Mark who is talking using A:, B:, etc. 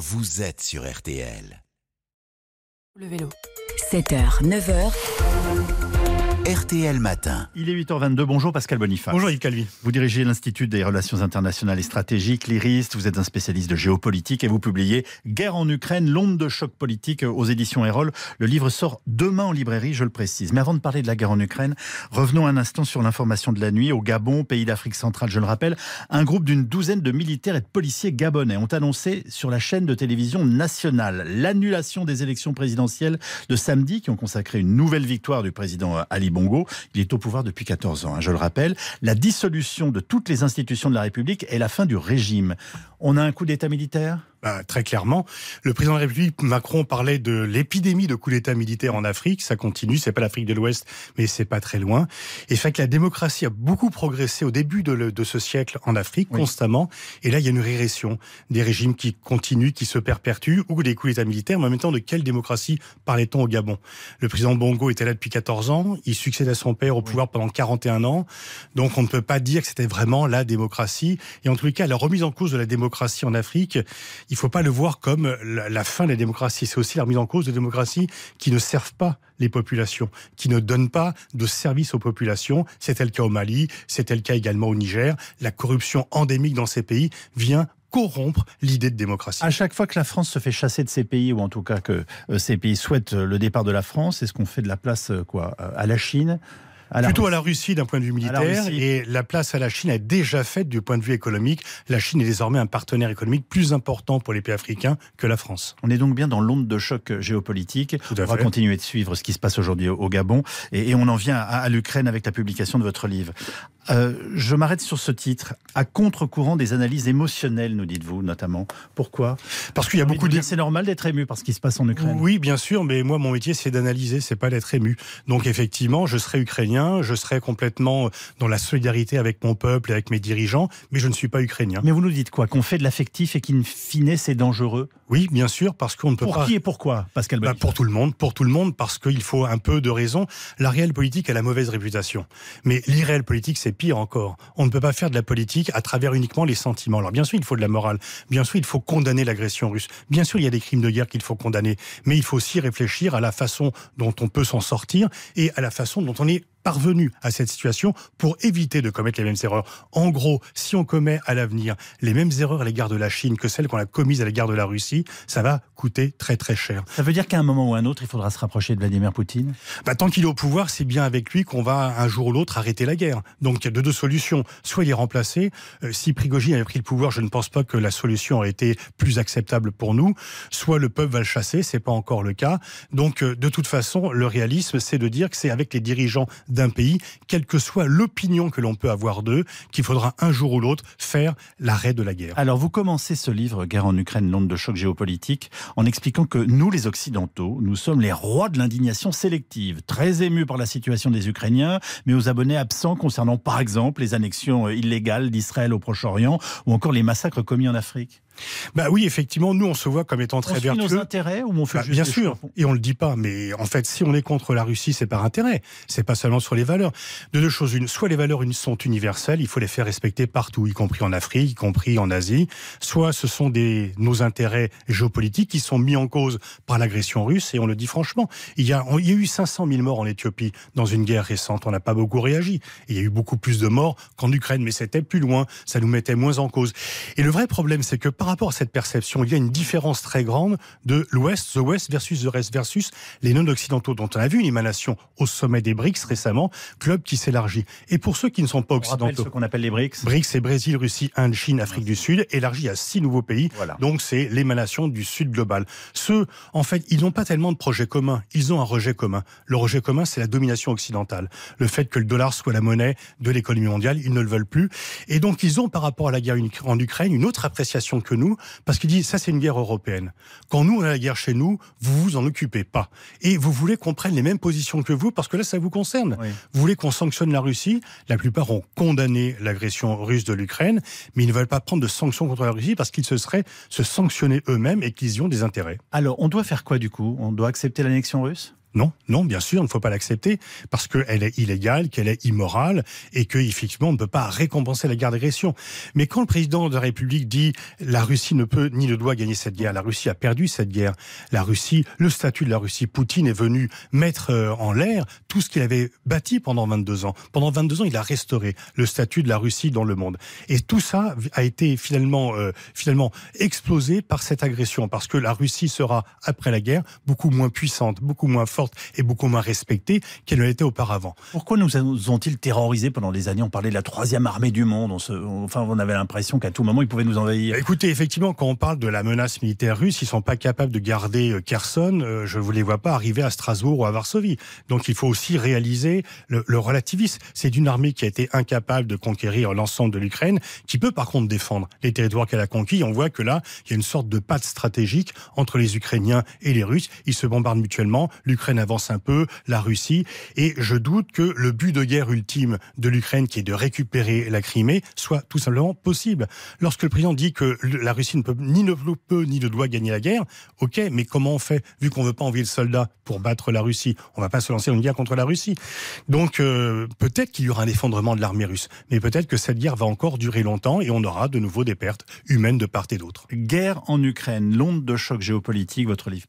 A: vous êtes sur RTL.
B: Le vélo.
C: 7h, 9h,
A: RTL Matin.
D: Il est 8h22. Bonjour Pascal Boniface.
E: Bonjour Yves Calvi.
D: Vous dirigez l'Institut des relations internationales et stratégiques, l'IRIS. Vous êtes un spécialiste de géopolitique et vous publiez Guerre en Ukraine, l'onde de choc politique aux éditions Erol. Le livre sort demain en librairie, je le précise. Mais avant de parler de la guerre en Ukraine, revenons un instant sur l'information de la nuit. Au Gabon, pays d'Afrique centrale, je le rappelle, un groupe d'une douzaine de militaires et de policiers gabonais ont annoncé sur la chaîne de télévision nationale l'annulation des élections présidentielles de samedi qui ont consacré une nouvelle victoire du président Ali Bongo. Il est au pouvoir depuis 14 ans, hein, je le rappelle. La dissolution de toutes les institutions de la République et la fin du régime. On a un coup d'État militaire?
E: Bah, très clairement, le président de la République Macron parlait de l'épidémie de coup d'État militaire en Afrique. Ça continue, c'est pas l'Afrique de l'Ouest, mais c'est pas très loin. Et fait que la démocratie a beaucoup progressé au début de, le, de ce siècle en Afrique,
D: Oui.
E: constamment. Et là, il y a une régression des régimes qui continuent, qui se perpétuent, ou des coups d'État militaires. Mais en même temps, de quelle démocratie parlait-on au Gabon? Le président Bongo était là depuis 14 ans. Il succède à son père au pouvoir pendant 41 ans. Donc, on ne peut pas dire que c'était vraiment la démocratie. Et en tous les cas, la remise en cause de la démocratie en Afrique, il faut pas le voir comme la, fin de la démocratie. C'est aussi la remise en cause de démocraties qui ne servent pas les populations, qui ne donnent pas de service aux populations. C'était le cas au Mali, c'était le cas également au Niger. La corruption endémique dans ces pays vient corrompre l'idée de démocratie.
D: À chaque fois que la France se fait chasser de ces pays, ou en tout cas que euh, ces pays souhaitent le départ de la France, est-ce qu'on fait de la place euh, euh, à la Chine à la
E: Plutôt à la Russie d'un point de vue
D: la
E: militaire et la place à la Chine est déjà faite du point de vue économique. La Chine est désormais un partenaire économique plus important pour les pays africains que la France.
D: On est donc bien dans l'onde de choc géopolitique.
E: Tout à
D: on va
E: fait.
D: continuer de suivre ce qui se passe aujourd'hui au, Gabon. Et, et on en vient à, à l'Ukraine avec la publication de votre livre. Euh, je m'arrête sur ce titre. À contre-courant des analyses émotionnelles, nous dites-vous notamment. Pourquoi?
E: Parce qu'il y a beaucoup de
D: C'est normal d'être ému par ce qui se passe en Ukraine.
E: Oui, bien sûr, mais moi, mon métier, c'est d'analyser, c'est pas d'être ému. Donc, effectivement, je serai ukrainien, je serai complètement dans la solidarité avec mon peuple et avec mes dirigeants, mais je ne suis pas ukrainien.
D: Mais vous nous dites quoi? Qu'on fait de l'affectif et qu'in fine, c'est dangereux?
E: Oui, bien sûr, parce qu'on ne peut
D: Pour
E: pas.
D: qui et pourquoi, Pascal
E: Bah, pour tout le monde, pour tout le monde, parce qu'il faut un peu de raison. La réelle politique a la mauvaise réputation. Mais l'irréelle politique, c'est pire encore. On ne peut pas faire de la politique à travers uniquement les sentiments. Alors bien sûr, il faut de la morale. Bien sûr, il faut condamner l'agression russe. Bien sûr, il y a des crimes de guerre qu'il faut condamner. Mais il faut aussi réfléchir à la façon dont on peut s'en sortir et à la façon dont on est parvenu à cette situation pour éviter de commettre les mêmes erreurs. En gros, si on commet à l'avenir les mêmes erreurs à l'égard de la Chine que celles qu'on a commises à l'égard de la Russie, ça va coûter très très cher.
D: Ça veut dire qu'à un moment ou un autre, il faudra se rapprocher de Vladimir Poutine?
E: Bah, tant qu'il est au pouvoir, c'est bien avec lui qu'on va un jour ou l'autre arrêter la guerre. Donc il y a de deux solutions. Soit il est remplacé. Euh, si Prigogine avait pris le pouvoir, je ne pense pas que la solution aurait été plus acceptable pour nous. Soit le peuple va le chasser, c'est pas encore le cas. Donc euh, de toute façon, le réalisme, c'est de dire que c'est avec les dirigeants d'un pays, quelle que soit l'opinion que l'on peut avoir d'eux, qu'il faudra un jour ou l'autre faire l'arrêt de la guerre.
D: Alors, vous commencez ce livre, Guerre en Ukraine, l'onde de choc en expliquant que nous, les Occidentaux, nous sommes les rois de l'indignation sélective, très émus par la situation des Ukrainiens, mais aux abonnés absents concernant, par exemple, les annexions illégales d'Israël au Proche-Orient ou encore les massacres commis en Afrique.
E: Bah oui, effectivement, nous on se voit comme étant
D: On
E: très
D: nos
E: vertueux.
D: intérêts ou on fait
E: Bah,
D: juste
E: bien sûr, et on le dit pas, mais en fait, si on est contre la Russie, c'est par intérêt. C'est pas seulement sur les valeurs. De deux choses une, soit les valeurs sont universelles, il faut les faire respecter partout, y compris en Afrique, y compris en Asie. Soit ce sont des nos intérêts géopolitiques qui sont mis en cause par l'agression russe, et on le dit franchement. Il y a, il y a eu 500 000 morts en Éthiopie dans une guerre récente. On n'a pas beaucoup réagi. Et il y a eu beaucoup plus de morts qu'en Ukraine, mais c'était plus loin. Ça nous mettait moins en cause. Et le vrai problème, c'est que par rapport à cette perception, il y a une différence très grande de l'Ouest, the West versus the Rest versus les non-occidentaux, dont on a vu une émanation au sommet des BRICS récemment, club qui s'élargit. Et pour ceux qui ne sont pas occidentaux,
D: ce qu'on appelle les BRICS.
E: BRICS, c'est Brésil, Russie, Inde, Chine, Afrique du Sud, élargi à six nouveaux pays.
D: Voilà.
E: Donc c'est l'émanation du Sud global. Ceux, en fait, ils n'ont pas tellement de projets communs. Ils ont un rejet commun. Le rejet commun, c'est la domination occidentale. Le fait que le dollar soit la monnaie de l'économie mondiale, ils ne le veulent plus. Et donc ils ont, par rapport à la guerre en Ukraine, une autre appréciation que nous, parce qu'ils disent ça, c'est une guerre européenne. Quand nous on a la guerre chez nous, vous vous en occupez pas. Et vous voulez qu'on prenne les mêmes positions que vous, parce que là, ça vous concerne.
D: Oui.
E: Vous voulez qu'on sanctionne la Russie? La plupart ont condamné l'agression russe de l'Ukraine, mais ils ne veulent pas prendre de sanctions contre la Russie parce qu'ils se seraient se sanctionner eux-mêmes et qu'ils y ont des intérêts.
D: Alors, on doit faire quoi du coup? On doit accepter l'annexion russe?
E: Non, non, bien sûr, il ne faut pas l'accepter parce qu'elle est illégale, qu'elle est immorale et qu'effectivement, on ne peut pas récompenser la guerre d'agression. Mais quand le président de la République dit la Russie ne peut ni ne doit gagner cette guerre, la Russie a perdu cette guerre. La Russie, le statut de la Russie, Poutine est venu mettre euh, en l'air tout ce qu'il avait bâti pendant 22 ans. Pendant 22 ans, il a restauré le statut de la Russie dans le monde. Et tout ça a été finalement, euh, finalement explosé par cette agression parce que la Russie sera, après la guerre, beaucoup moins puissante, beaucoup moins forte et beaucoup moins respectée qu'elle ne l'était auparavant.
D: Pourquoi nous ont-ils terrorisés pendant des années? On parlait de la troisième armée du monde. On se, enfin, on avait l'impression qu'à tout moment, ils pouvaient nous envahir.
E: Écoutez, effectivement, quand on parle de la menace militaire russe, ils sont pas capables de garder euh, Kherson. Euh, je ne vous les vois pas arriver à Strasbourg ou à Varsovie. Donc, il faut aussi réaliser le, le relativisme. C'est d'une armée qui a été incapable de conquérir l'ensemble de l'Ukraine, qui peut par contre défendre les territoires qu'elle a conquis. On voit que là, il y a une sorte de patte stratégique entre les Ukrainiens et les Russes. Ils se bombardent mutuellement. L'Ukraine avance un peu, la Russie, et je doute que le but de guerre ultime de l'Ukraine, qui est de récupérer la Crimée, soit tout simplement possible. Lorsque le président dit que la Russie ne peut ni ne peut ni ne doit gagner la guerre, ok, mais comment on fait vu qu'on veut pas envoyer le soldat pour battre la Russie? On va pas se lancer dans une guerre contre la Russie. Donc euh, peut-être qu'il y aura un effondrement de l'armée russe, mais peut-être que cette guerre va encore durer longtemps et on aura de nouveau des pertes humaines de part et d'autre.
D: Guerre en Ukraine, l'onde de choc géopolitique, votre livre.